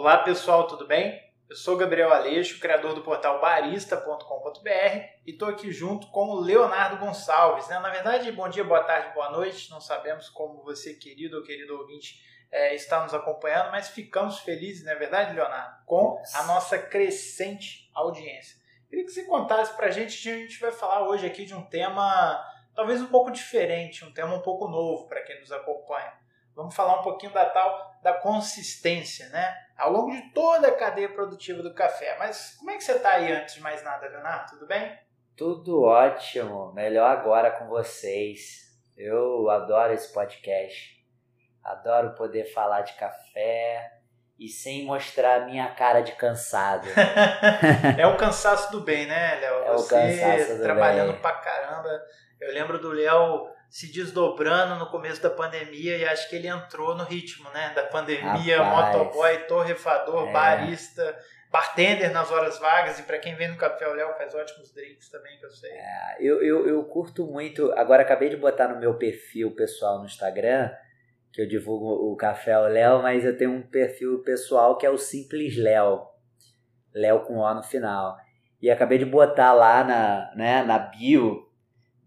Olá pessoal, tudo bem? Eu sou Gabriel Aleixo, criador do portal barista.com.br e estou aqui junto com o Leonardo Gonçalves. Né? Na verdade, bom dia, boa tarde, boa noite. Não sabemos como você, querido ou querido ouvinte, é, está nos acompanhando, mas ficamos felizes, não é verdade, Leonardo? Com a nossa crescente audiência. Queria que você contasse para a gente, a gente vai falar hoje aqui de um tema talvez um pouco diferente, um tema um pouco novo para quem nos acompanha. Vamos falar um pouquinho da tal da consistência, né? Ao longo de toda a cadeia produtiva do café. Mas como é que você está aí antes de mais nada, Leonardo? Tudo bem? Tudo ótimo. Melhor agora com vocês. Eu adoro esse podcast. Adoro poder falar de café e sem mostrar a minha cara de cansado. é o cansaço do bem, né, Léo? É Você o cansaço do trabalhando bem. pra caramba. Eu lembro do Léo se desdobrando no começo da pandemia e acho que ele entrou no ritmo, né? Da pandemia, Rapaz, motoboy, torrefador, é. barista, bartender nas horas vagas e para quem vem no Café o Léo faz ótimos drinks também, que eu sei. É, eu, eu, eu curto muito. Agora acabei de botar no meu perfil pessoal no Instagram, que eu divulgo o Café ao Léo, mas eu tenho um perfil pessoal que é o Simples Léo. Léo com O no final. E acabei de botar lá na, né, na bio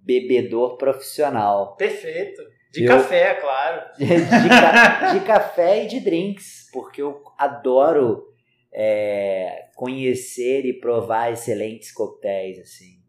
bebedor profissional. Perfeito. De Eu- café, claro. de, de ca- de café e de drinks, porque eu adoro é, conhecer e provar excelentes coquetéis, assim,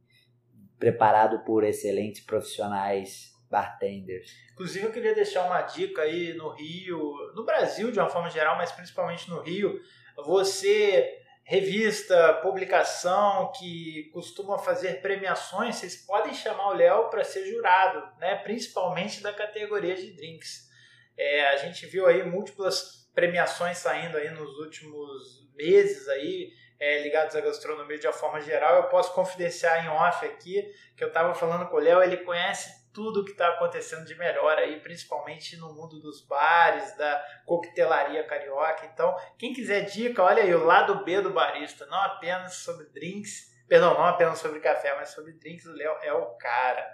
preparado por excelentes profissionais bartenders. Inclusive, eu queria deixar uma dica aí no Rio, no Brasil de uma forma geral, mas principalmente no Rio. Você, revista, publicação que costuma fazer premiações, vocês podem chamar o Léo para ser jurado, né? principalmente da categoria de drinks. É, a gente viu aí múltiplas premiações saindo aí nos últimos meses aí, é, ligados à gastronomia de uma forma geral. Eu posso confidenciar em off aqui que eu estava falando com o Léo, ele conhece tudo que está acontecendo de melhor aí, principalmente no mundo dos bares, da coquetelaria carioca. Então, quem quiser dica, olha aí, o lado B do barista, não apenas sobre drinks, perdão, não apenas sobre café, mas sobre drinks, o Léo é o cara.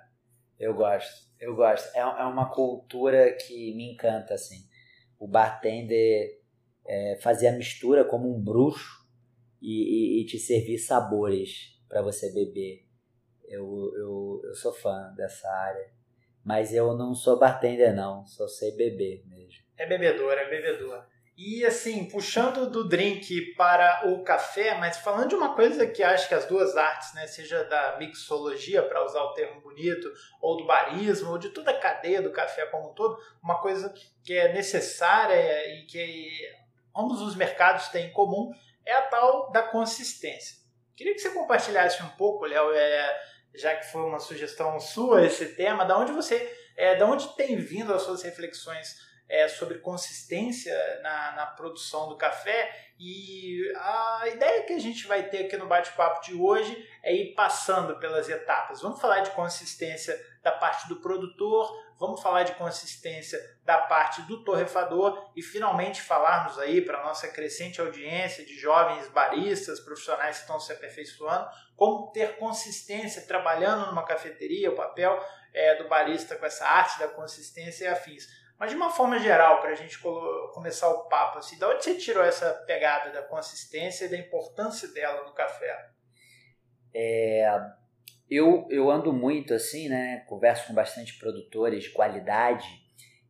Eu gosto, eu gosto. É, é uma cultura que me encanta, assim. O bartender é, fazer a mistura como um bruxo e, e- e te servir sabores para você beber. Eu, eu, sou fã dessa área. Mas eu não sou bartender, não. Só sei beber mesmo. É bebedor, é bebedor. E assim, puxando do drink para o café, mas falando de uma coisa que acho que as duas artes, né, seja da mixologia, para usar o termo bonito, ou do barismo, ou de toda a cadeia do café como um todo, uma coisa que é necessária e que ambos os mercados têm em comum é a tal da consistência. Queria que você compartilhasse um pouco, Léo, é, já que foi uma sugestão sua esse tema, da onde você, é, da onde tem vindo as suas reflexões é, sobre consistência na, na produção do café e a ideia que a gente vai ter aqui no bate-papo de hoje é ir passando pelas etapas. Vamos falar de consistência da parte do produtor, vamos falar de consistência da parte do torrefador e finalmente falarmos aí para a nossa crescente audiência de jovens baristas, profissionais que estão se aperfeiçoando, como ter consistência trabalhando numa cafeteria, o papel é, do barista com essa arte da consistência e afins. Mas de uma forma geral, para a gente começar o papo, assim, de onde você tirou essa pegada da consistência e da importância dela no café? Eu, eu ando muito assim, né? Converso com bastante produtores de qualidade.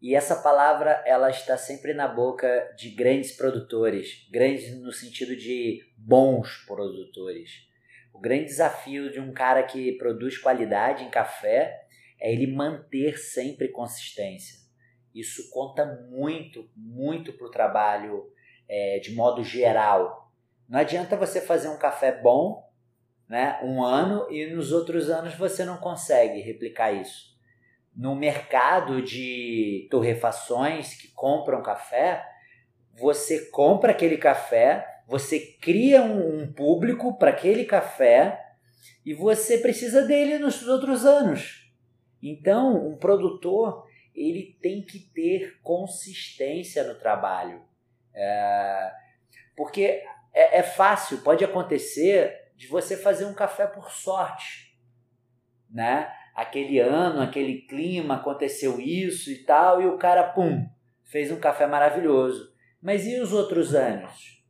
E essa palavra, ela está sempre na boca de grandes produtores. Grandes no sentido de bons produtores. O grande desafio de um cara que produz qualidade em café é ele manter sempre consistência. Isso conta muito, muito para o trabalho é, de modo geral. Não adianta você fazer um café bom né, um ano e nos outros anos você não consegue replicar isso. No mercado de torrefações que compram café, você compra aquele café, você cria um, um público para aquele café e você precisa dele nos outros anos. Então, um produtor ele tem que ter consistência no trabalho. É, porque é, é fácil, pode acontecer de você fazer um café por sorte, né? Aquele ano, aquele clima, aconteceu isso e tal, e o cara, pum, fez um café maravilhoso. Mas e os outros anos?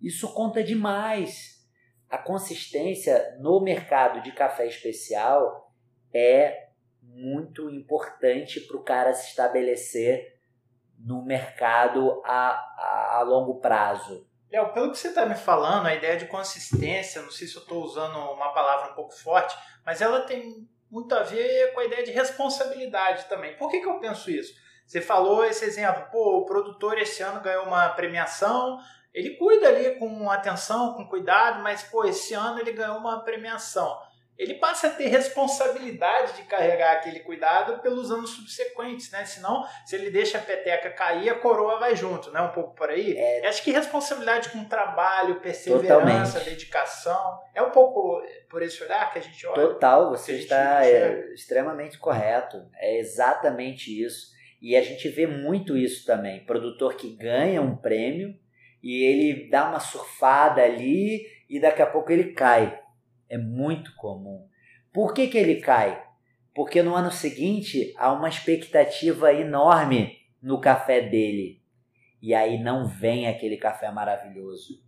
Isso conta demais. A consistência no mercado de café especial é muito importante para o cara se estabelecer no mercado a, a, a longo prazo. Léo, pelo que você está me falando, a ideia de consistência, não sei se eu estou usando uma palavra um pouco forte, mas ela tem muito a ver com a ideia de responsabilidade também. Por que, que eu penso isso? Você falou esse exemplo, pô, o produtor esse ano ganhou uma premiação, ele cuida ali com atenção, com cuidado, mas pô, esse ano ele ganhou uma premiação. Ele passa a ter responsabilidade de carregar aquele cuidado pelos anos subsequentes, né? Senão, se ele deixa a peteca cair, a coroa vai junto, né? Um pouco por aí. É... Acho que responsabilidade com trabalho, perseverança, Totalmente. dedicação. É um pouco por esse olhar que a gente olha. Total, você está é, extremamente correto. É exatamente isso. E a gente vê muito isso também. Produtor que ganha um prêmio e ele dá uma surfada ali e daqui a pouco ele cai. É muito comum. Por que, que ele cai? Porque no ano seguinte há uma expectativa enorme no café dele. E aí não vem aquele café maravilhoso.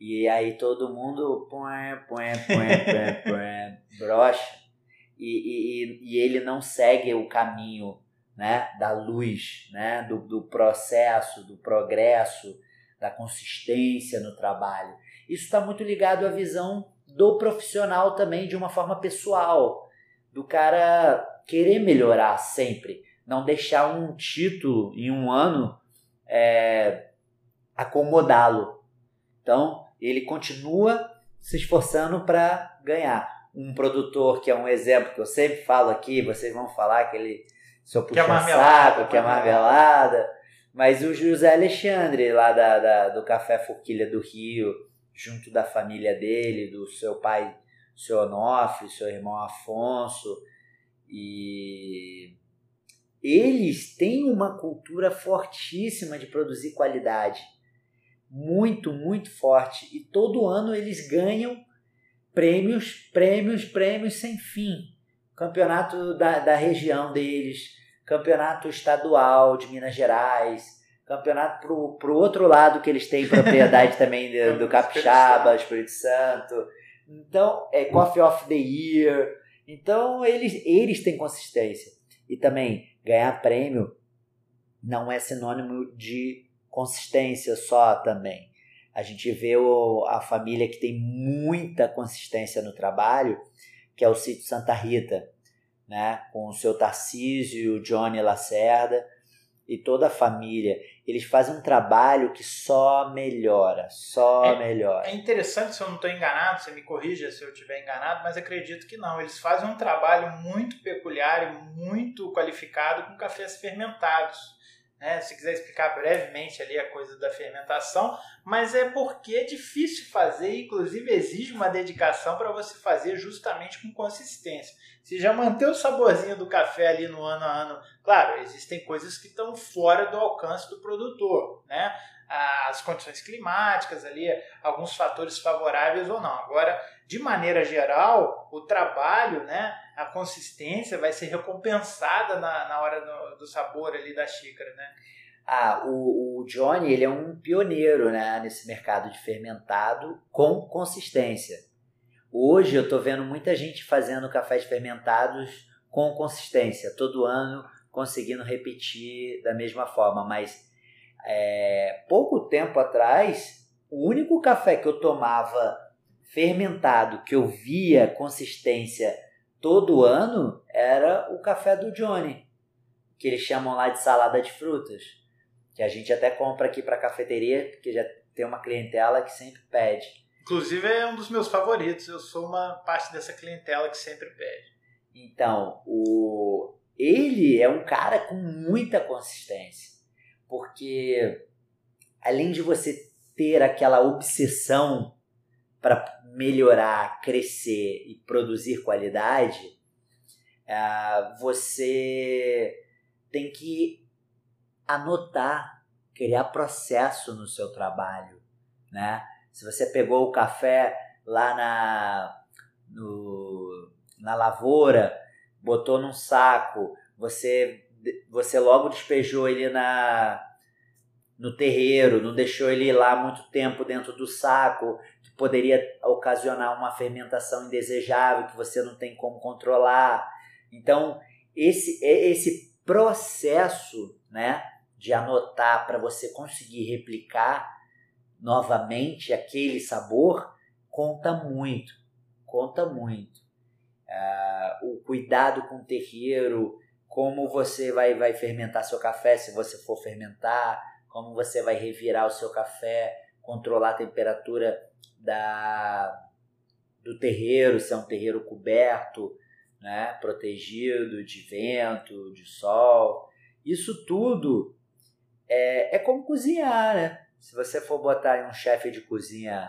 E aí todo mundo põe, põe, põe, põe, põe, brocha. E, e, e ele não segue o caminho né, da luz, né, do, do processo, do progresso, da consistência no trabalho. Isso está muito ligado à visão do profissional também de uma forma pessoal, do cara querer melhorar sempre, não deixar um título em um ano é, acomodá-lo. Então ele continua se esforçando para ganhar. Um produtor que é um exemplo que eu sempre falo aqui, vocês vão falar que ele só puxa que é saco, que é marmelada. Mas o José Alexandre, lá da, da, do Café Forquilha do Rio, junto da família dele, do seu pai, seu Onofre, seu irmão Afonso, e eles têm uma cultura fortíssima de produzir qualidade. Muito, muito forte. E todo ano eles ganham prêmios, prêmios, prêmios sem fim campeonato da, da região deles, campeonato estadual de Minas Gerais, campeonato pro, pro outro lado que eles têm propriedade também do, do Capixaba, Espírito Santo. Então, é Coffee of the Year. Então, eles, eles têm consistência. E também, ganhar prêmio não é sinônimo de consistência só também. A gente vê o, a família que tem muita consistência no trabalho que é o sítio Santa Rita, né? com o seu Tarcísio, o Johnny Lacerda e toda a família. Eles fazem um trabalho que só melhora, só é, melhora. É interessante, se eu não estou enganado, você me corrija se eu estiver enganado, mas acredito que não. Eles fazem um trabalho muito peculiar e muito qualificado com cafés fermentados. Né? Se quiser explicar brevemente ali a coisa da fermentação, mas é porque é difícil fazer, inclusive exige uma dedicação para você fazer justamente com consistência. Se já manter o saborzinho do café ali no ano a ano, claro, existem coisas que estão fora do alcance do produtor, né? As condições climáticas ali, alguns fatores favoráveis ou não. Agora, de maneira geral, o trabalho, né, a consistência vai ser recompensada na, na hora do, do sabor ali da xícara, né? Ah, o, o Johnny ele é um pioneiro né, nesse mercado de fermentado com consistência. Hoje eu estou vendo muita gente fazendo cafés fermentados com consistência, todo ano conseguindo repetir da mesma forma, mas é, pouco tempo atrás, o único café que eu tomava fermentado, que eu via consistência todo ano, era o café do Johnny, que eles chamam lá de salada de frutas, que a gente até compra aqui para cafeteria, porque já tem uma clientela que sempre pede. Inclusive é um dos meus favoritos, eu sou uma parte dessa clientela que sempre pede. Então, o ele é um cara com muita consistência, porque além de você ter aquela obsessão para melhorar, crescer e produzir qualidade, é, você tem que anotar, criar processo no seu trabalho, né? Se você pegou o café lá na, no, na lavoura, botou num saco, você, você logo despejou ele na, no terreiro, não deixou ele lá muito tempo dentro do saco, poderia ocasionar uma fermentação indesejável que você não tem como controlar. Então, esse esse processo, né, de anotar para você conseguir replicar novamente aquele sabor conta muito, conta muito. Uh, o cuidado com o terreiro, como você vai, vai fermentar seu café se você for fermentar, como você vai revirar o seu café, controlar a temperatura da, do terreiro, se é um terreiro coberto, né, protegido de vento, de sol. Isso tudo é, é como cozinhar, né? Se você for botar um chefe de cozinha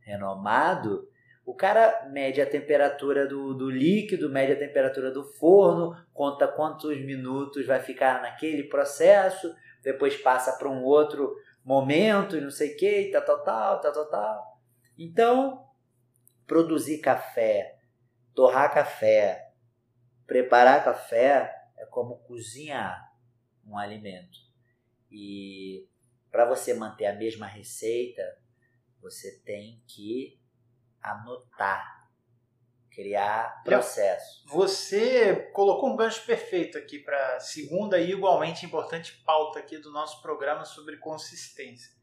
renomado, o cara mede a temperatura do, do líquido, mede a temperatura do forno, conta quantos minutos vai ficar naquele processo, depois passa para um outro momento não sei o que, tal, tal, tal, tal, tal. Então, produzir café, torrar café, preparar café é como cozinhar um alimento. E para você manter a mesma receita, você tem que anotar, criar processo. Você colocou um gancho perfeito aqui para a segunda e igualmente importante pauta aqui do nosso programa sobre consistência.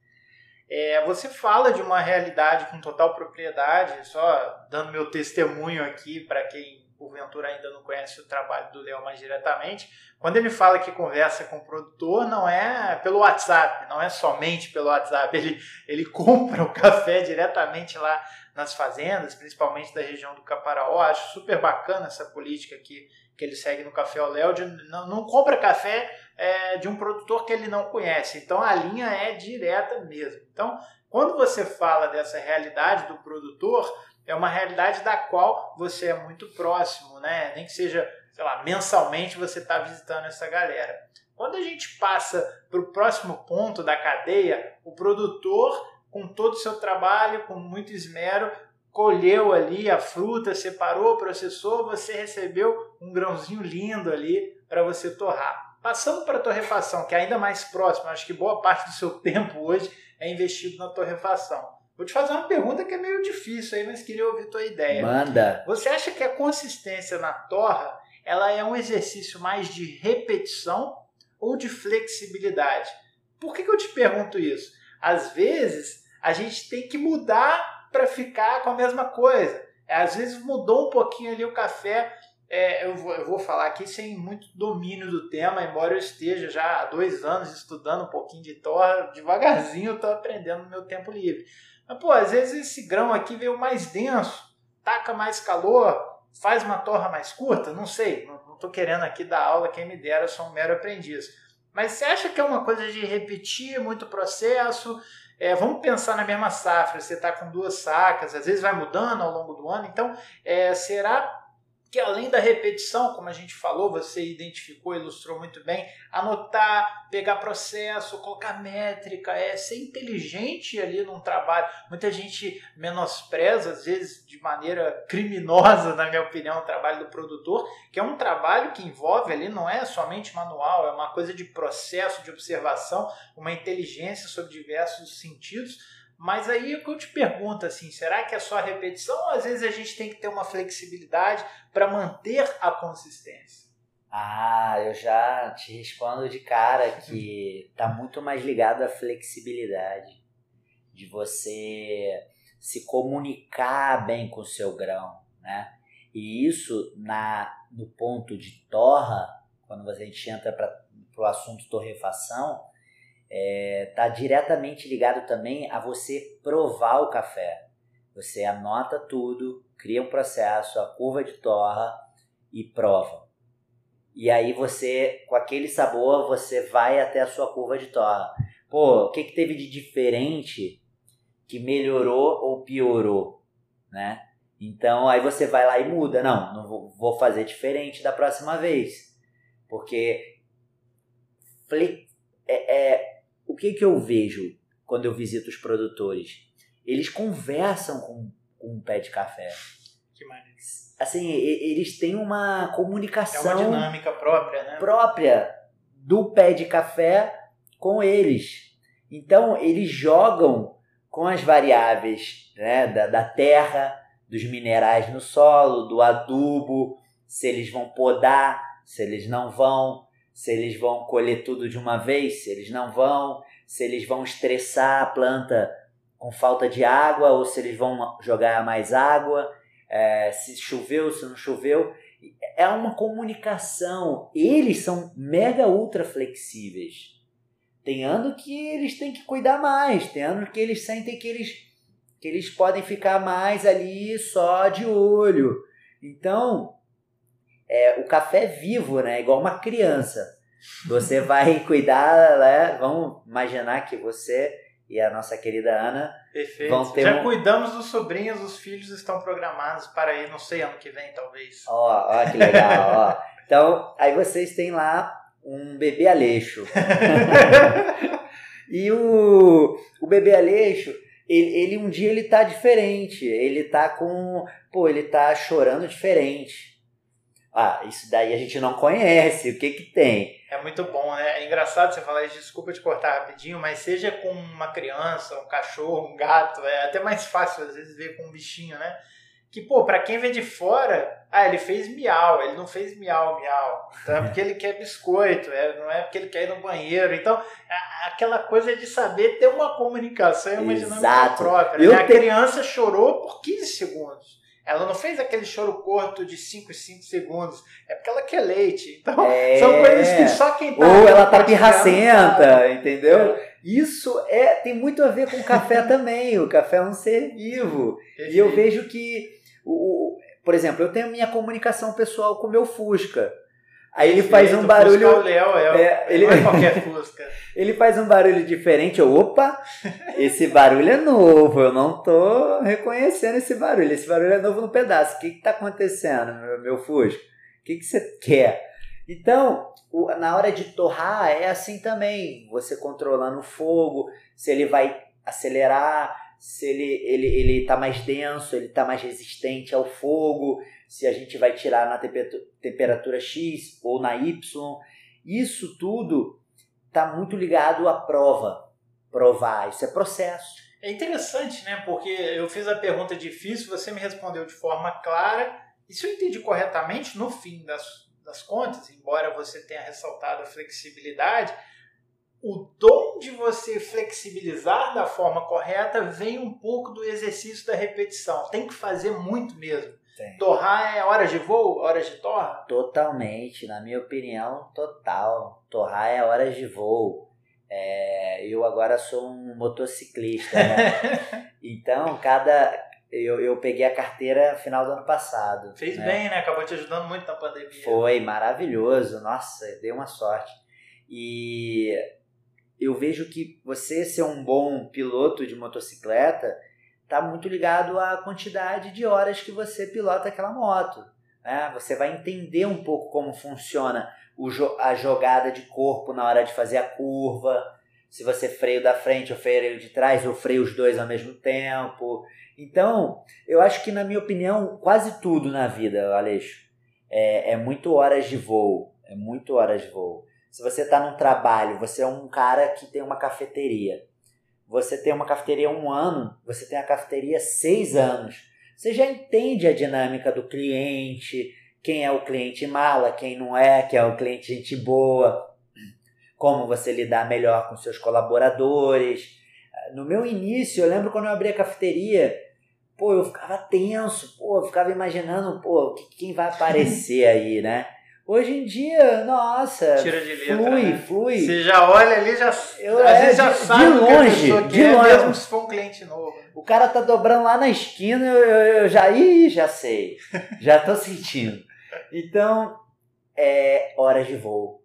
É, você fala de uma realidade com total propriedade, só dando meu testemunho aqui para quem porventura ainda não conhece o trabalho do Léo mais diretamente, quando ele fala que conversa com o produtor, não é pelo WhatsApp, não é somente pelo WhatsApp, ele, ele compra o café diretamente lá nas fazendas, principalmente da região do Caparaó. Acho super bacana essa política que, que ele segue no Café ao Léo, de não, não compra café é, de um produtor que ele não conhece. Então a linha é direta mesmo. Então, quando você fala dessa realidade do produtor, é uma realidade da qual você é muito próximo, né? Nem que seja, sei lá, mensalmente você está visitando essa galera. Quando a gente passa para o próximo ponto da cadeia, o produtor, com todo o seu trabalho, com muito esmero, colheu ali a fruta, separou, processou, você recebeu um grãozinho lindo ali para você torrar. Passando para a torrefação, que é ainda mais próximo, acho que boa parte do seu tempo hoje é investido na torrefação. Vou te fazer uma pergunta que é meio difícil aí, mas queria ouvir tua ideia. Manda. Você acha que a consistência na torra ela é um exercício mais de repetição ou de flexibilidade? Por que, que eu te pergunto isso? Às vezes a gente tem que mudar para ficar com a mesma coisa. Às vezes mudou um pouquinho ali o café. É, eu, vou, eu vou falar aqui sem muito domínio do tema, embora eu esteja já há dois anos estudando um pouquinho de torra, devagarzinho eu estou aprendendo no meu tempo livre. Mas, pô, às vezes esse grão aqui veio mais denso, taca mais calor, faz uma torra mais curta, não sei. Não estou querendo aqui dar aula, quem me dera, eu sou um mero aprendiz. Mas você acha que é uma coisa de repetir muito processo? É, vamos pensar na mesma safra, você está com duas sacas, às vezes vai mudando ao longo do ano, então é, será que além da repetição, como a gente falou, você identificou, ilustrou muito bem, anotar, pegar processo, colocar métrica, é ser inteligente ali num trabalho. Muita gente menospreza, às vezes de maneira criminosa, na minha opinião, o trabalho do produtor, que é um trabalho que envolve ali, não é somente manual, é uma coisa de processo, de observação, uma inteligência sobre diversos sentidos mas aí o que eu te pergunto assim, será que é só repetição ou às vezes a gente tem que ter uma flexibilidade para manter a consistência? Ah, eu já te respondo de cara que tá muito mais ligado à flexibilidade de você se comunicar bem com o seu grão, né? E isso na no ponto de torra, quando a gente entra para o assunto torrefação, está é, diretamente ligado também a você provar o café. Você anota tudo, cria um processo, a curva de torra e prova. E aí você, com aquele sabor, você vai até a sua curva de torra. Pô, o que, que teve de diferente que melhorou ou piorou, né? Então aí você vai lá e muda. Não, não vou, vou fazer diferente da próxima vez. Porque é, é, o que, que eu vejo quando eu visito os produtores? Eles conversam com, com um pé de café. Que maneiro. Assim, eles têm uma comunicação. É uma dinâmica própria, né? Própria do pé de café com eles. Então, eles jogam com as variáveis né, da, da terra, dos minerais no solo, do adubo, se eles vão podar, se eles não vão, se eles vão colher tudo de uma vez, se eles não vão, se eles vão estressar a planta com falta de água ou se eles vão jogar mais água, é, se choveu, se não choveu. É uma comunicação. Eles são mega ultra flexíveis. Tem ano que eles têm que cuidar mais, tem ano que eles sentem que eles, que eles podem ficar mais ali só de olho. Então, é, o café é vivo, né? Igual uma criança. Você vai cuidar, né? Vamos imaginar que você e a nossa querida Ana Perfeito. vão ter Já um... cuidamos dos sobrinhos, os filhos estão programados para ir, não sei, ano que vem, talvez. Ó, ó que legal, ó. Então, aí vocês têm lá um bebê Aleixo. e o, o bebê Aleixo, ele, ele um dia ele tá diferente, ele tá com, pô, ele tá chorando diferente. Ah, isso daí a gente não conhece, o que que tem? É muito bom, né? É engraçado você falar isso, desculpa te cortar rapidinho, mas seja com uma criança, um cachorro, um gato, é até mais fácil às vezes ver com um bichinho, né? Que, pô, pra quem vê de fora, ah, ele fez miau, ele não fez miau, miau. Então é porque ele quer biscoito, é, não é porque ele quer ir no banheiro. Então, a- aquela coisa de saber ter uma comunicação e uma dinâmica própria. Eu né? A criança chorou por 15 segundos. Ela não fez aquele choro curto de 5 e 5 segundos. É porque ela quer leite. Então, É. são coisas que só quem tá Ou ela tá pirracenta, entendeu? Isso é tem muito a ver com o café também. O café é um ser vivo. E eu Perfeito. vejo que, o, o- por exemplo, eu tenho minha comunicação pessoal com o meu Fusca. Aí ele faz um Fusca é barulho, Léo, é, É, ele- não é qualquer Fusca. ele faz um barulho diferente. Eu, opa, esse barulho é novo. Eu não tô reconhecendo esse barulho. Esse barulho é novo no pedaço. O que que tá acontecendo, meu, meu Fusca? O que que você quer? Então, o- na hora de torrar é assim também. Você controlando o fogo, se ele vai acelerar, se ele, ele, ele tá mais denso, ele tá mais resistente ao fogo, se a gente vai tirar na temperatura X ou na Y. Isso tudo tá muito ligado à prova. Provar, isso é processo. É interessante, né? Porque eu fiz a pergunta difícil, você me respondeu de forma clara. E se eu entendi corretamente, no fim das, das contas, embora você tenha ressaltado a flexibilidade, o dom de você flexibilizar da forma correta vem um pouco do exercício da repetição. Tem que fazer muito mesmo. Tem. Torrar é horas de voo, horas de torra? Totalmente, na minha opinião, total. Torrar é horas de voo. É, eu agora sou um motociclista, né? então, cada. Eu, eu peguei a carteira final do ano passado. Fez né? bem, né? Acabou te ajudando muito na pandemia. Foi maravilhoso, nossa, deu uma sorte. E eu vejo que você ser um bom piloto de motocicleta está muito ligado à quantidade de horas que você pilota aquela moto. Né? Você vai entender um pouco como funciona jo- a jogada de corpo na hora de fazer a curva, se você freio da frente ou freio de trás, ou freio os dois ao mesmo tempo. Então, eu acho que, na minha opinião, quase tudo na vida, Aleixo, é, é muito horas de voo. É muito horas de voo. Se você está num trabalho, você é um cara que tem uma cafeteria. Você tem uma cafeteria um ano, você tem a cafeteria seis anos. Você já entende a dinâmica do cliente, quem é o cliente mala, quem não é, quem é o cliente gente boa, como você lidar melhor com seus colaboradores. No meu início, eu lembro quando eu abri a cafeteria, pô, eu ficava tenso, pô, eu ficava imaginando, pô, que- quem vai aparecer aí, né? Hoje em dia, nossa, Tira de letra, flui, né? flui. Você já olha ali, já, Eu- às é, vezes já de- sabe de que longe, pessoa de longe. mesmo se for um cliente novo. O cara tá dobrando lá na esquina, eu, eu, eu já, ih, já sei, já tô sentindo. Então, é horas de voo.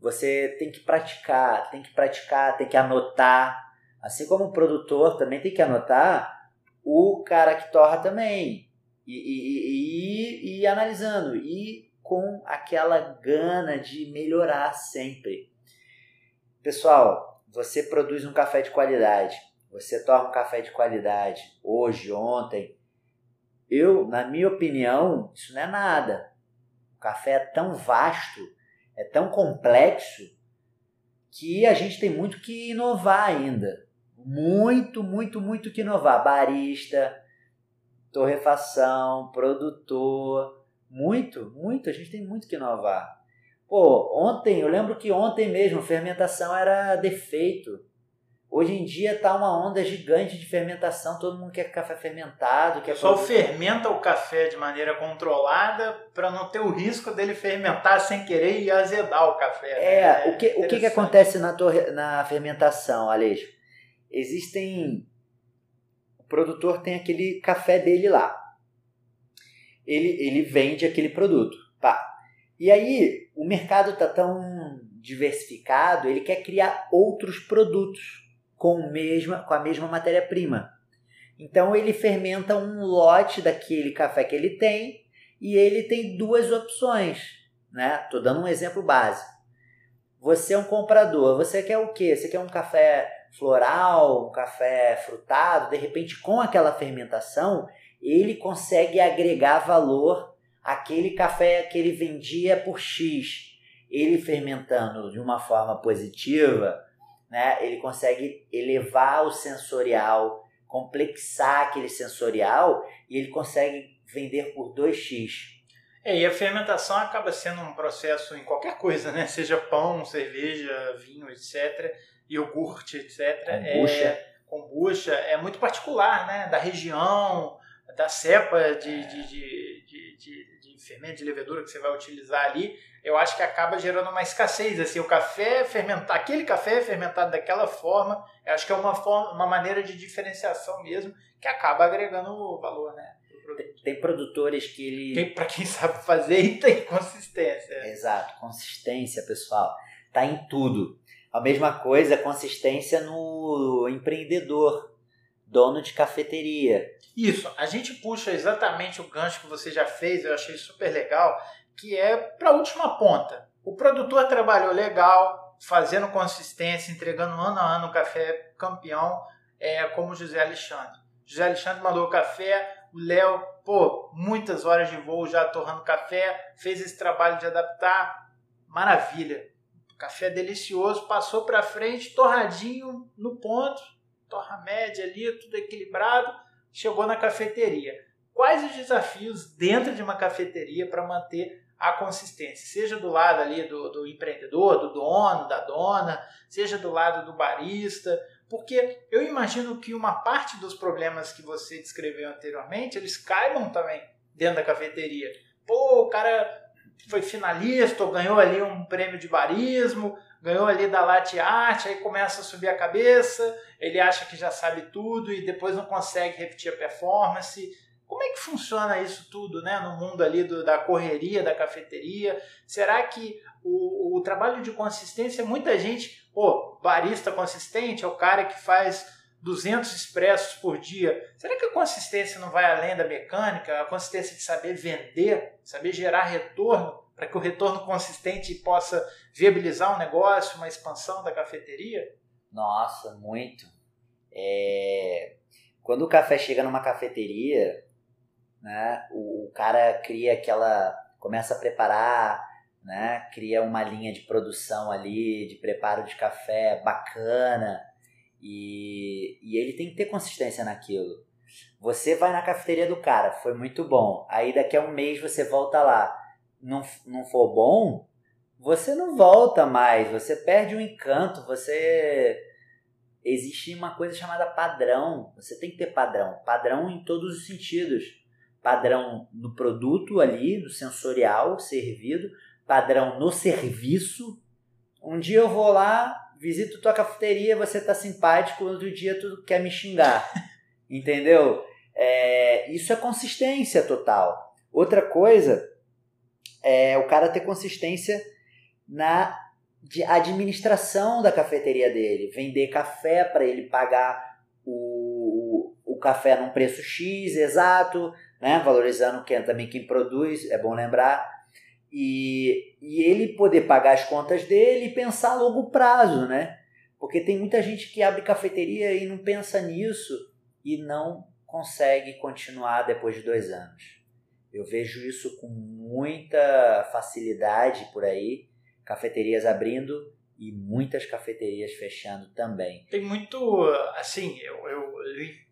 Você tem que praticar, tem que praticar, tem que anotar. Assim como o produtor também tem que anotar, o cara que torra também. E, e, e, e, e analisando. E com aquela gana de melhorar sempre. Pessoal, você produz um café de qualidade. Você torra um café de qualidade hoje, ontem. Eu, na minha opinião, isso não é nada. O café é tão vasto, é tão complexo, que a gente tem muito que inovar ainda. Muito, muito, muito que inovar. Barista, torrefação, produtor, muito, muito, a gente tem muito que inovar. Pô, ontem, eu lembro que ontem mesmo fermentação era defeito. Hoje em dia tá uma onda gigante de fermentação, todo mundo quer café fermentado. Quer Só fermenta o café de maneira controlada para não ter o risco dele fermentar sem querer e azedar o café. Né? É, é o, que, o que, que acontece na, torre, na fermentação, Aleixo? Existem. O produtor tem aquele café dele lá. Ele, ele vende aquele produto. Pá. E aí, o mercado tá tão diversificado, ele quer criar outros produtos com, mesma, com a mesma matéria-prima. Então ele fermenta um lote daquele café que ele tem e ele tem duas opções, né? Dando um exemplo básico. Você é um comprador, você quer o quê? Você quer um café floral, um café frutado, de repente com aquela fermentação, ele consegue agregar valor àquele café que ele vendia por X. Ele fermentando de uma forma positiva, né, ele consegue elevar o sensorial, complexar aquele sensorial e ele consegue vender por 2x. É, e a fermentação acaba sendo um processo em qualquer coisa, né? Seja pão, cerveja, vinho, etc., iogurte, etc. Kombucha. É, kombucha é muito particular, né? Da região, da cepa de, de, de, de, de, de fermento, de levedura que você vai utilizar ali eu acho que acaba gerando uma escassez. Assim, o café fermentado, aquele café fermentado daquela forma, eu acho que é uma, forma, uma maneira de diferenciação mesmo que acaba agregando valor, né? Tem produtores que ele. Tem para quem sabe fazer e tem consistência. Exato, consistência, pessoal. Tá em tudo. A mesma coisa, consistência no empreendedor, dono de cafeteria. Isso, a gente puxa exatamente o gancho que você já fez, eu achei super legal, que é para a última ponta. O produtor trabalhou legal, fazendo consistência, entregando ano a ano o café campeão, é, como José Alexandre. José Alexandre mandou o café, o Léo, pô, muitas horas de voo já torrando café, fez esse trabalho de adaptar, maravilha. Café delicioso, passou para frente, torradinho no ponto, torra média ali, tudo equilibrado, chegou na cafeteria. Quais os desafios dentro de uma cafeteria para manter a consistência, seja do lado ali do, do empreendedor, do dono, da dona, seja do lado do barista, porque eu imagino que uma parte dos problemas que você descreveu anteriormente, eles caibam também dentro da cafeteria. Pô, o cara foi finalista, ou ganhou ali um prêmio de barismo, ganhou ali da latte art, aí começa a subir a cabeça, ele acha que já sabe tudo e depois não consegue repetir a performance. Como é que funciona isso tudo, né? No mundo ali do, da correria, da cafeteria. Será que o, o trabalho de consistência, muita gente, pô, barista consistente é o cara que faz 200 expressos por dia. Será que a consistência não vai além da mecânica? A consistência de saber vender, saber gerar retorno, para que o retorno consistente possa viabilizar um negócio, uma expansão da cafeteria? Nossa, muito. É... Quando o café chega numa cafeteria, né? O, o cara cria aquela, começa a preparar, né? Cria uma linha de produção ali, de preparo de café bacana e, e ele tem que ter consistência naquilo. Você vai na cafeteria do cara, foi muito bom. Aí daqui a um mês você volta lá, não, não for bom, você não volta mais, você perde o encanto, você existe uma coisa chamada padrão. Você tem que ter padrão, padrão em todos os sentidos padrão no produto ali, no sensorial servido, padrão no serviço. Um dia eu vou lá, visito tua cafeteria, você tá simpático, outro dia tu quer me xingar. Entendeu? É, isso é consistência total. Outra coisa é o cara ter consistência na de administração da cafeteria dele, vender café para ele pagar o, o, café num preço X exato, né? valorizando quem, também quem produz, é bom lembrar, e, e ele poder pagar as contas dele e pensar a longo prazo, né? Porque tem muita gente que abre cafeteria e não pensa nisso e não consegue continuar depois de dois anos. Eu vejo isso com muita facilidade por aí, cafeterias abrindo e muitas cafeterias fechando também. Tem muito, assim, eu, eu,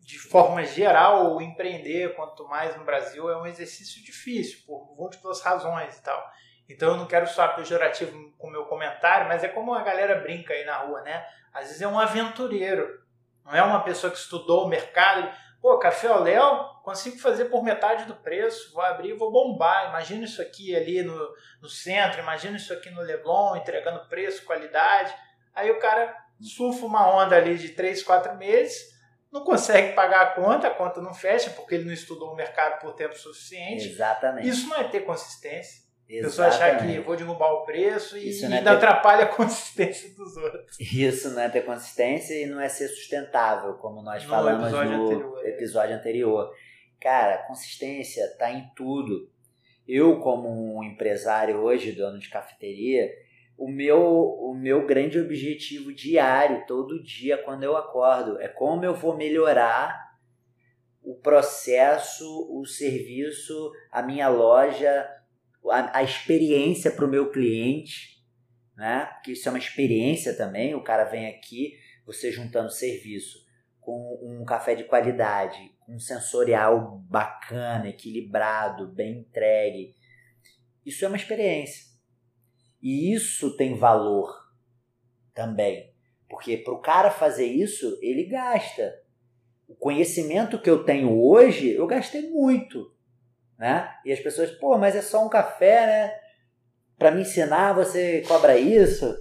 de forma geral, empreender, quanto mais no Brasil, é um exercício difícil, por múltiplas razões e tal. Então eu não quero soar pejorativo com o meu comentário, mas é como a galera brinca aí na rua, né? Às vezes é um aventureiro, não é uma pessoa que estudou o mercado. Pô, café ao Léo, consigo fazer por metade do preço, vou abrir e vou bombar. Imagina isso aqui ali no, no centro, imagina isso aqui no Leblon, entregando preço, qualidade. Aí o cara surfa uma onda ali de 3, 4 meses, não consegue pagar a conta, a conta não fecha porque ele não estudou o mercado por tempo suficiente. Exatamente. Isso não é ter consistência. A pessoa achar que vou derrubar o preço e Isso ainda não é ter- atrapalha a consistência dos outros. Isso não é ter consistência e não é ser sustentável, como nós No falamos episódio no anterior, é. episódio anterior. Cara, consistência tá em tudo. Eu, como um empresário hoje, dono de cafeteria, o meu, o meu grande objetivo diário, todo dia, quando eu acordo, é como eu vou melhorar o processo, o serviço, a minha loja, a, a experiência para o meu cliente, né? Porque isso é uma experiência também. O cara vem aqui, você juntando serviço com um café de qualidade, um sensorial bacana, equilibrado, bem entregue. Isso é uma experiência. E isso tem valor também. Porque para o cara fazer isso, ele gasta. O conhecimento que eu tenho hoje, eu gastei muito. Né? E as pessoas, pô, mas é só um café, né? Para me ensinar, você cobra isso?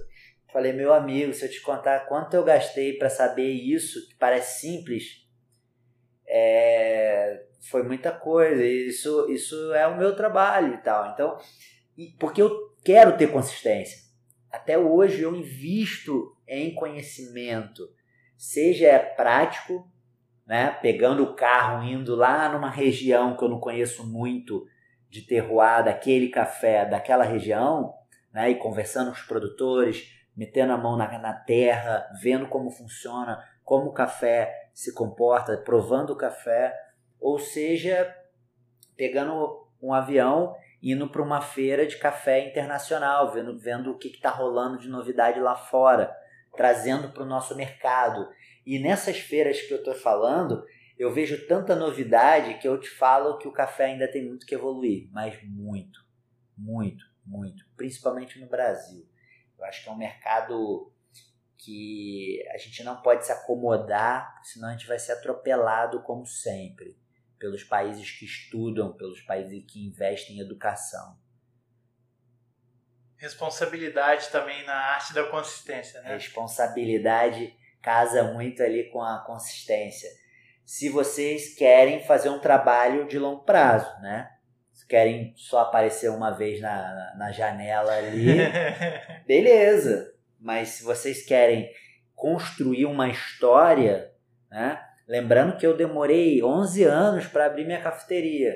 Falei, meu amigo, se eu te contar quanto eu gastei para saber isso, que parece simples, é, foi muita coisa. Isso, isso é o meu trabalho e tal. Então, porque eu quero ter consistência. Até hoje eu invisto em conhecimento, seja prático, né, pegando o carro, indo lá numa região que eu não conheço muito de terroir daquele café daquela região, né, e conversando com os produtores, metendo a mão na, na terra, vendo como funciona, como o café se comporta, provando o café, ou seja, pegando um avião, indo para uma feira de café internacional, vendo, vendo o que está rolando de novidade lá fora, trazendo para o nosso mercado. E nessas feiras que eu estou falando, eu vejo tanta novidade que eu te falo que o café ainda tem muito que evoluir, mas muito, muito, muito, principalmente no Brasil. Eu acho que é um mercado que a gente não pode se acomodar, senão a gente vai ser atropelado como sempre pelos países que estudam, pelos países que investem em educação. Responsabilidade também na arte da consistência, né? Responsabilidade casa muito ali com a consistência. Se vocês querem fazer um trabalho de longo prazo, né? Se querem só aparecer uma vez na, na, na janela ali, beleza. Mas se vocês querem construir uma história, né? Lembrando que eu demorei 11 anos para abrir minha cafeteria.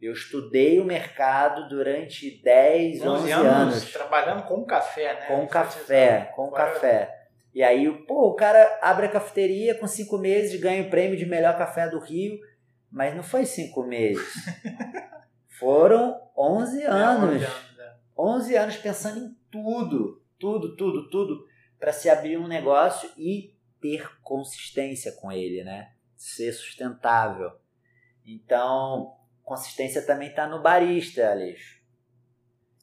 Eu estudei o mercado durante 10, 11, 11 anos, anos trabalhando com café, né? com café, com Fora- café. E aí, pô, o cara abre a cafeteria com cinco meses, ganha o prêmio de melhor café do Rio, mas não foi cinco meses. Foram 11 É, anos. 11 anos, é. 11 anos pensando em tudo, tudo, tudo, tudo, para se abrir um negócio e ter consistência com ele, né? Ser sustentável. Então, consistência também está no barista, Aleixo.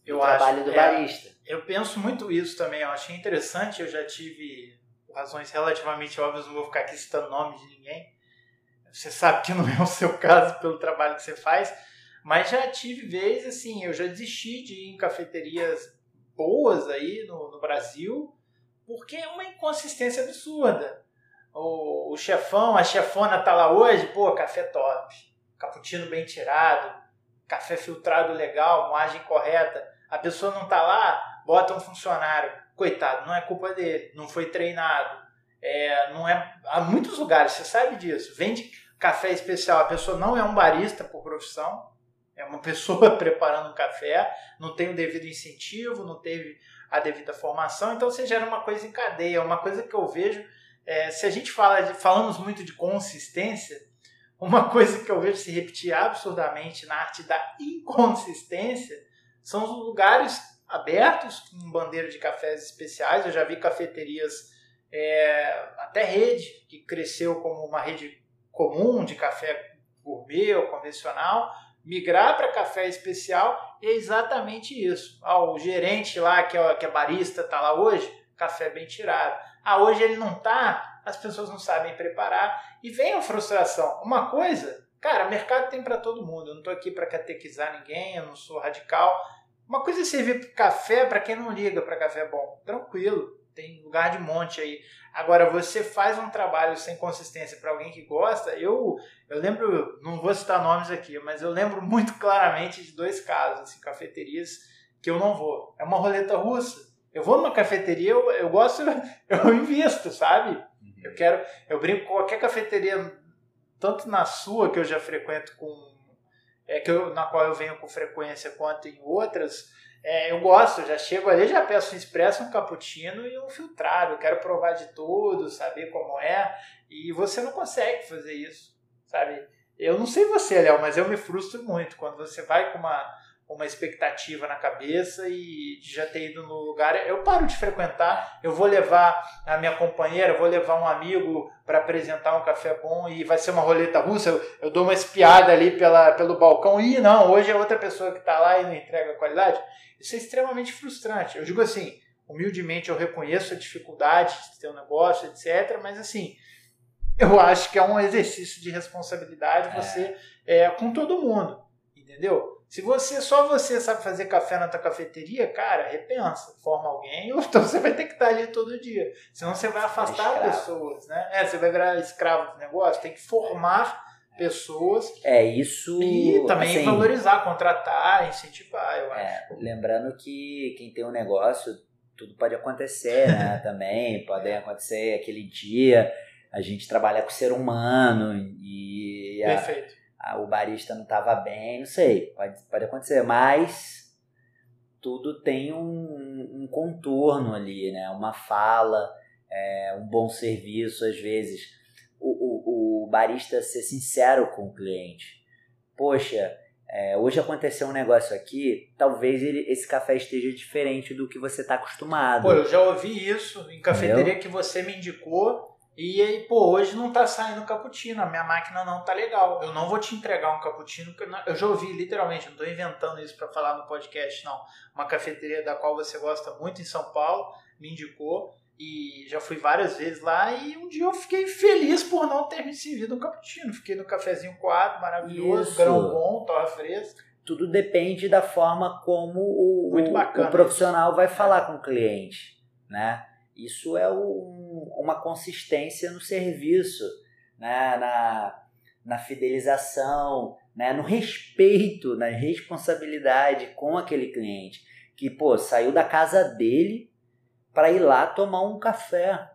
Eu o trabalho acho, do é, barista. Eu penso muito isso também, eu achei interessante, eu já tive razões relativamente óbvias, não vou ficar aqui citando nome de ninguém. Você sabe que não é o seu caso pelo trabalho que você faz, mas já tive vezes assim, eu já desisti de ir em cafeterias boas aí no, no Brasil, porque é uma inconsistência absurda. O, o chefão, a chefona tá lá hoje, pô, café top, cappuccino bem tirado, café filtrado legal, moagem correta. A pessoa não tá lá, bota um funcionário. Coitado, não é culpa dele, não foi treinado. É, não é, há muitos lugares, você sabe disso. Vende café especial, a pessoa não é um barista por profissão, é uma pessoa preparando um café, não tem o devido incentivo, não teve a devida formação, então você gera uma coisa em cadeia. Uma coisa que eu vejo, é, se a gente fala de, falamos muito de consistência, uma coisa que eu vejo se repetir absurdamente na arte da inconsistência são os lugares abertos com bandeira de cafés especiais. Eu já vi cafeterias, é, até rede, que cresceu como uma rede comum de café gourmet ou convencional, migrar para café especial é exatamente isso. Ah, o gerente lá, que é, que é barista, está lá hoje, café bem tirado. Ah, hoje ele não está, as pessoas não sabem preparar e vem a frustração. Uma coisa, cara, mercado tem para todo mundo. Eu não estou aqui para catequizar ninguém, eu não sou radical. Uma coisa é servir café para quem não liga para café bom. Tranquilo, tem lugar de monte aí. Agora, você faz um trabalho sem consistência para alguém que gosta, eu, eu lembro, não vou citar nomes aqui, mas eu lembro muito claramente de dois casos, assim, cafeterias que eu não vou. É uma roleta russa. Eu vou numa cafeteria, eu, eu gosto, eu invisto, sabe? Uhum. Eu quero, eu brinco com qualquer cafeteria, tanto na sua, que eu já frequento com, é, que eu, na qual eu venho com frequência, quanto em outras, é, eu gosto, já chego ali, já peço um expresso, um cappuccino e um filtrado. Eu quero provar de tudo, saber como é. E você não consegue fazer isso, sabe? Eu não sei você, Léo, mas eu me frustro muito quando você vai com uma uma expectativa na cabeça e já ter ido no lugar. Eu paro de frequentar, eu vou levar a minha companheira, vou levar um amigo para apresentar um café bom e vai ser uma roleta russa. Eu, eu, dou uma espiada ali pela, pelo balcão e não, hoje é outra pessoa que está lá e não entrega qualidade. Isso é extremamente frustrante. Eu digo assim, humildemente eu reconheço a dificuldade de ter um negócio, etc. Mas assim, eu acho que é um exercício de responsabilidade é. você é, com todo mundo, entendeu? Se você só você sabe fazer café na tua cafeteria, cara, repensa, forma alguém, ou então você vai ter que estar ali todo dia. Senão você vai afastar é pessoas, né? É, você vai virar escravo do negócio, tem que formar pessoas. É, isso. E também assim, valorizar, contratar, incentivar, eu é, acho. lembrando que quem tem um negócio, tudo pode acontecer, né? também, pode acontecer aquele dia. A gente trabalha com o ser humano e. Perfeito. A, o barista não estava bem, não sei, pode, pode acontecer, mas tudo tem um, um contorno ali, né? Uma fala, é, um bom serviço, às vezes. O, o, o, barista ser sincero com o cliente. Poxa, é, hoje aconteceu um negócio aqui, talvez ele, esse café esteja diferente do que você está acostumado. Pô, eu já ouvi isso em cafeteria Entendeu? que você me indicou e aí, pô, hoje não tá saindo cappuccino, a minha máquina não tá legal. Eu não vou te entregar um cappuccino, eu já ouvi literalmente, não tô inventando isso para falar no podcast, não. Uma cafeteria da qual você gosta muito em São Paulo me indicou e já fui várias vezes lá e um dia eu fiquei feliz por não ter recebido um cappuccino. Fiquei no cafezinho coado, maravilhoso, isso. grão bom, torra fresca. Tudo depende da forma como o, o, o profissional vai falar com o cliente, né? Isso é um, uma consistência no serviço, né? na, na fidelização, né? no respeito, na responsabilidade com aquele cliente. Que, pô, saiu da casa dele para ir lá tomar um café.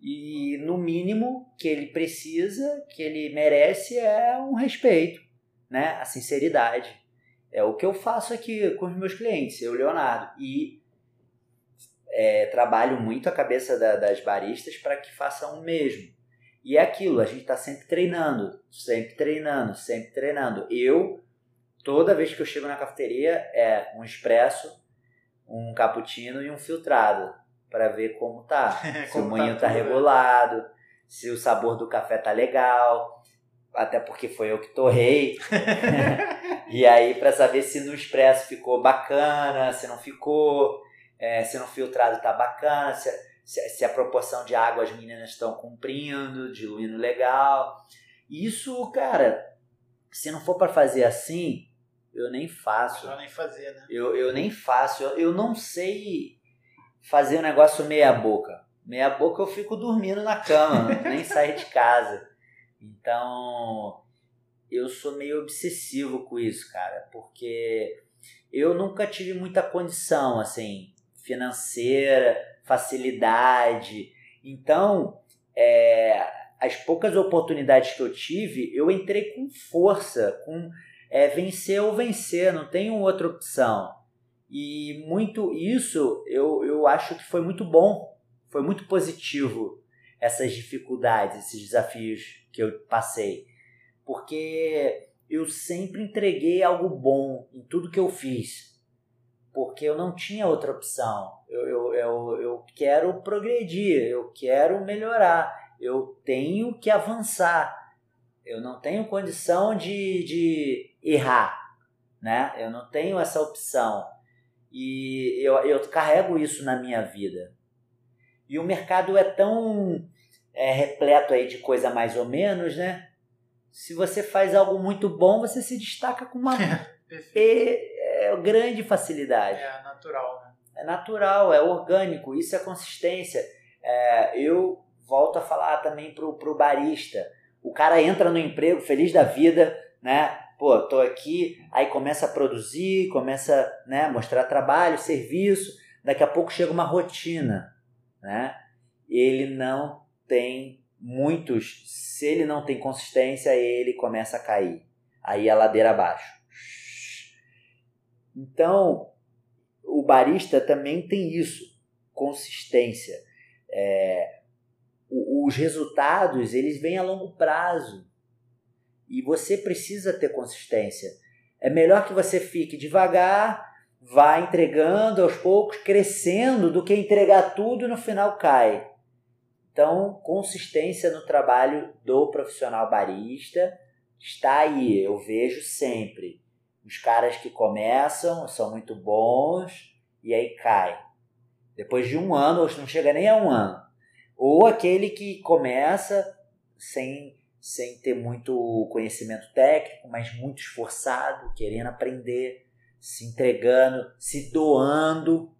E no mínimo que ele precisa, que ele merece, é um respeito, né? A sinceridade. É o que eu faço aqui com os meus clientes, eu, Leonardo. E é, trabalho muito a cabeça da, das baristas para que façam o mesmo. E é aquilo, a gente está sempre treinando, sempre treinando, sempre treinando. Eu, toda vez que eu chego na cafeteria, é um expresso, um cappuccino e um filtrado, para ver como tá. se o moinho tá, tá regulado, se o sabor do café tá legal, até porque foi eu que torrei. e aí, para saber se no expresso ficou bacana, se não ficou é, se no filtrado tá bacana, se, se, se, a proporção de água as meninas estão cumprindo, diluindo legal. Isso, cara, se não for para fazer assim, eu nem faço. Eu nem fazer, né? Eu, eu nem faço. Eu, eu não sei fazer um negócio meia boca. Meia boca eu fico dormindo na cama, nem sair de casa. Então, eu sou meio obsessivo com isso, cara, porque eu nunca tive muita condição, assim, financeira, facilidade. Então, é, as poucas oportunidades que eu tive, eu entrei com força, com é, vencer ou vencer, não tenho outra opção. E muito isso eu, eu acho que foi muito bom, foi muito positivo essas dificuldades, esses desafios que eu passei. Porque eu sempre entreguei algo bom em tudo que eu fiz porque eu não tinha outra opção. Eu, eu, eu, eu quero progredir, eu quero melhorar, eu tenho que avançar. Eu não tenho condição de, de errar, né? Eu não tenho essa opção. E eu, eu carrego isso na minha vida. E o mercado é tão é, repleto aí de coisa mais ou menos, né? Se você faz algo muito bom, você se destaca com uma é, é, grande facilidade. É natural, né? É natural, é orgânico, isso é consistência. É, eu volto a falar também pro, pro barista. O cara entra no emprego feliz da vida, né? Pô, tô aqui, aí começa a produzir, começa né, mostrar trabalho, serviço, daqui a pouco chega uma rotina, né? Ele não tem muitos, se ele não tem consistência, ele começa a cair. Aí a ladeira abaixo. Então, o barista também tem isso, consistência. É, os resultados eles vêm a longo prazo e você precisa ter consistência. É melhor que você fique devagar, vá entregando aos poucos, crescendo, do que entregar tudo e no final cai. Então, consistência no trabalho do profissional barista está aí, eu vejo sempre. Os caras que começam são muito bons e aí cai. Depois de um ano, ou não chega nem a um ano. Ou aquele que começa sem, sem ter muito conhecimento técnico, mas muito esforçado, querendo aprender, se entregando, se doando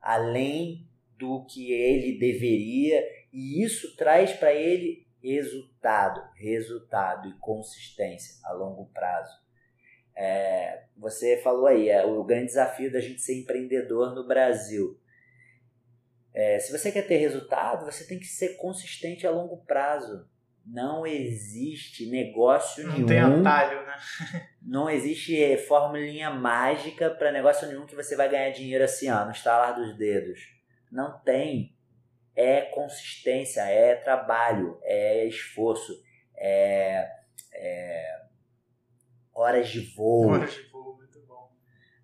além do que ele deveria, e isso traz para ele resultado, resultado e consistência a longo prazo. É, você falou aí, é, o grande desafio da gente ser empreendedor no Brasil. É, se você quer ter resultado, você tem que ser consistente a longo prazo. Não existe negócio não nenhum. Não tem atalho, né? não existe formulinha mágica para negócio nenhum que você vai ganhar dinheiro assim, ó, no estalar dos dedos. Não tem. É consistência, é trabalho, é esforço, é, é horas de voo. Horas de voo, muito bom.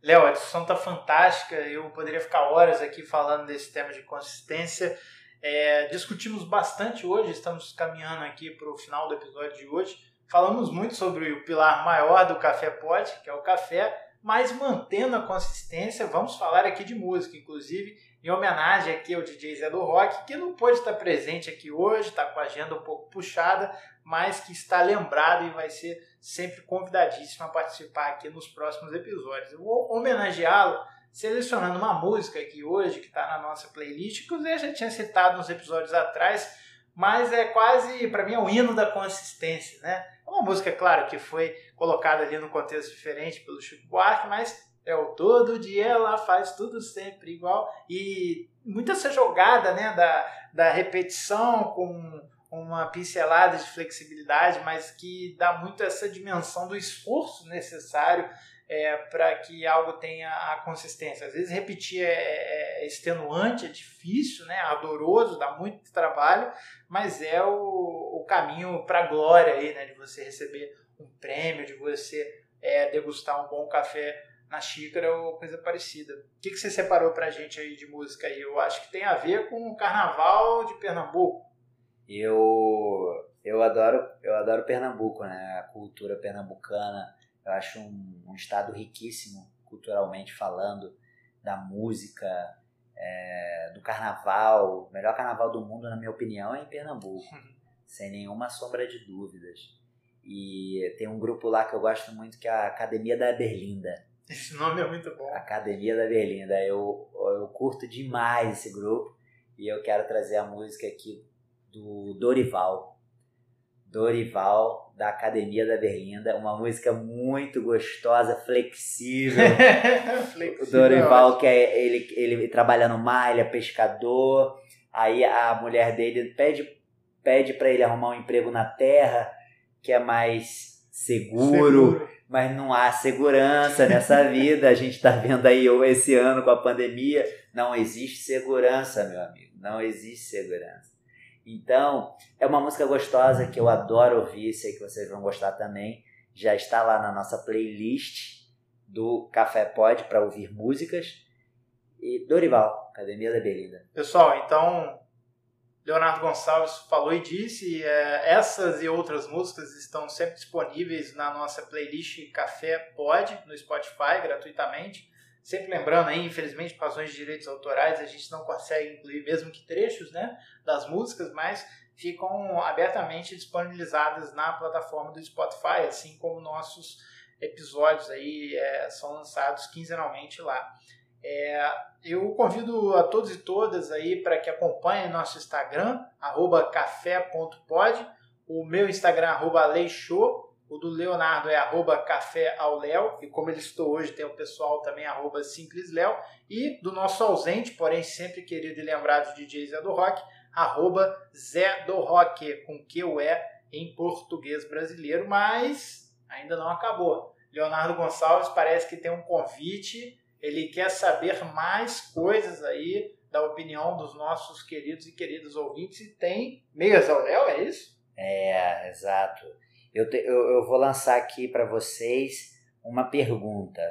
Léo, a discussão tá fantástica. Eu poderia ficar horas aqui falando desse tema de consistência. É, discutimos bastante hoje, estamos caminhando aqui para o final do episódio de hoje. Falamos muito sobre o pilar maior do Café Pod, que é o café, mas mantendo a consistência, vamos falar aqui de música, inclusive em homenagem aqui ao DJ Zé do Rock, que não pôde estar presente aqui hoje, está com a agenda um pouco puxada, mas que está lembrado e vai ser sempre convidadíssimo a participar aqui nos próximos episódios. Eu vou homenageá-lo selecionando uma música aqui hoje que está na nossa playlist, que eu já tinha citado uns episódios atrás, mas é quase, para mim, é o hino da consistência, né? É uma música, claro, que foi colocada ali no contexto diferente pelo Chico Buarque, mas é o todo dia ela faz tudo sempre igual e muita essa jogada, né, da, da repetição com uma pincelada de flexibilidade, mas que dá muito essa dimensão do esforço necessário é, para que algo tenha a consistência. Às vezes repetir é, é, é extenuante, é difícil, né? adoroso, dá muito trabalho, mas é o, o caminho para a glória aí, né? de você receber um prêmio, de você é, degustar um bom café na xícara ou coisa parecida. O que, que você separou para a gente aí de música aí? Eu acho que tem a ver com o Carnaval de Pernambuco. Eu eu adoro eu adoro Pernambuco, né? A cultura pernambucana eu acho um, um estado riquíssimo, culturalmente falando, da música, é, do carnaval. O melhor carnaval do mundo, na minha opinião, é em Pernambuco, sem nenhuma sombra de dúvidas. E tem um grupo lá que eu gosto muito que é a Academia da Berlinda. Esse nome é muito bom. Academia da Berlinda. Eu, eu curto demais esse grupo e eu quero trazer a música aqui do Dorival. Dorival, da Academia da Berlinda, uma música muito gostosa, flexível. flexível o Dorival, que é, ele, ele trabalha no mar, ele é pescador, aí a mulher dele pede, pede para ele arrumar um emprego na terra, que é mais seguro, seguro, mas não há segurança nessa vida. A gente está vendo aí esse ano com a pandemia, não existe segurança, meu amigo, não existe segurança. Então, é uma música gostosa que eu adoro ouvir, sei que vocês vão gostar também. Já está lá na nossa playlist do Café Pod para ouvir músicas. e Dorival, Academia da Belinda. Pessoal, então Leonardo Gonçalves falou e disse, é, essas e outras músicas estão sempre disponíveis na nossa playlist Café Pod no Spotify gratuitamente. Sempre lembrando aí, infelizmente, por razões de direitos autorais, a gente não consegue incluir mesmo que trechos né, das músicas, mas ficam abertamente disponibilizadas na plataforma do Spotify, assim como nossos episódios aí é, são lançados quinzenalmente lá. É, eu convido a todos e todas aí para que acompanhem nosso Instagram, café.pod, o meu Instagram, arroba o do Leonardo é arroba café ao Léo, e como ele estou hoje, tem o pessoal também, arroba simples Léo, e do nosso ausente, porém sempre querido e lembrado DJ Zé do Rock, arroba Zé do Rock, com que o é em português brasileiro, mas ainda não acabou. Leonardo Gonçalves parece que tem um convite ele quer saber mais coisas aí da opinião dos nossos queridos e queridas ouvintes e tem meias ao Léo, é isso? É, exato. Eu, te, eu, eu vou lançar aqui para vocês uma pergunta.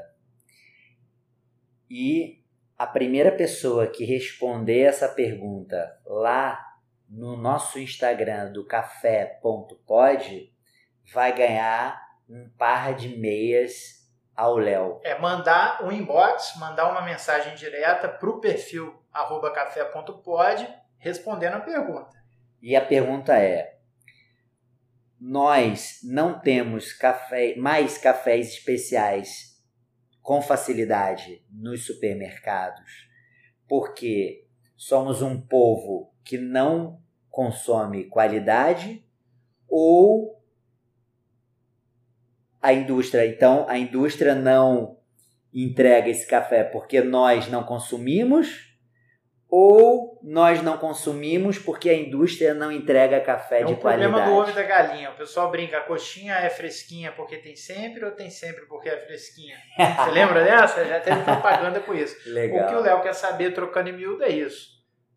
E a primeira pessoa que responder essa pergunta lá no nosso Instagram do café.pod vai ganhar um par de meias ao Léo? É mandar um inbox, mandar uma mensagem direta para o perfil café.pod respondendo a pergunta. E a pergunta é: nós não temos café, mais cafés especiais com facilidade nos supermercados porque somos um povo que não consome qualidade ou a indústria. Então, a indústria não entrega esse café porque nós não consumimos ou nós não consumimos porque a indústria não entrega café é de qualidade. É o problema do ovo da galinha. O pessoal brinca, a coxinha é fresquinha porque tem sempre ou tem sempre porque é fresquinha? Você lembra dessa? Já teve propaganda com isso. Legal. O que o Léo quer saber, trocando em miúdo, é isso.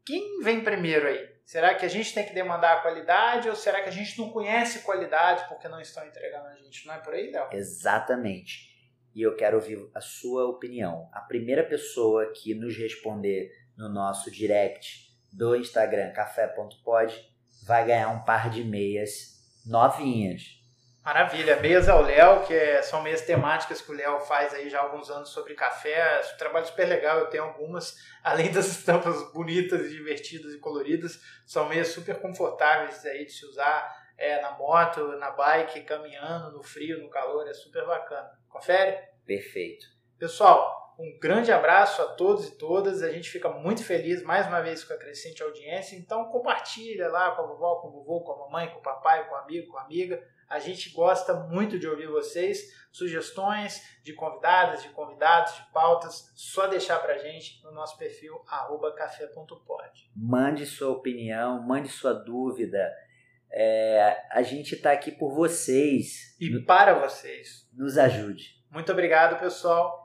Quem vem primeiro aí? Será que a gente tem que demandar a qualidade ou será que a gente não conhece qualidade porque não estão entregando a gente? Não é por aí, Léo? Exatamente. E eu quero ouvir a sua opinião. A primeira pessoa que nos responder no nosso direct do Instagram café.pod vai ganhar um par de meias novinhas Maravilha, meias ao Léo, que é, são meias temáticas que o Léo faz aí já há alguns anos sobre café. É um trabalho super legal, eu tenho algumas, além das estampas bonitas, divertidas e coloridas, são meias super confortáveis aí de se usar é, na moto, na bike, caminhando, no frio, no calor, é super bacana. Confere? Perfeito. Pessoal, um grande abraço a todos e todas. A gente fica muito feliz mais uma vez com a crescente audiência. Então compartilha lá com a vovó, com o vovô, com a mamãe, com o papai, com o amigo, com a amiga a gente gosta muito de ouvir vocês, sugestões de convidadas, de convidados, de pautas, só deixar pra gente no nosso perfil café.pod. Mande sua opinião, mande sua dúvida. É, a gente está aqui por vocês. E para vocês. Nos ajude. Muito obrigado, pessoal,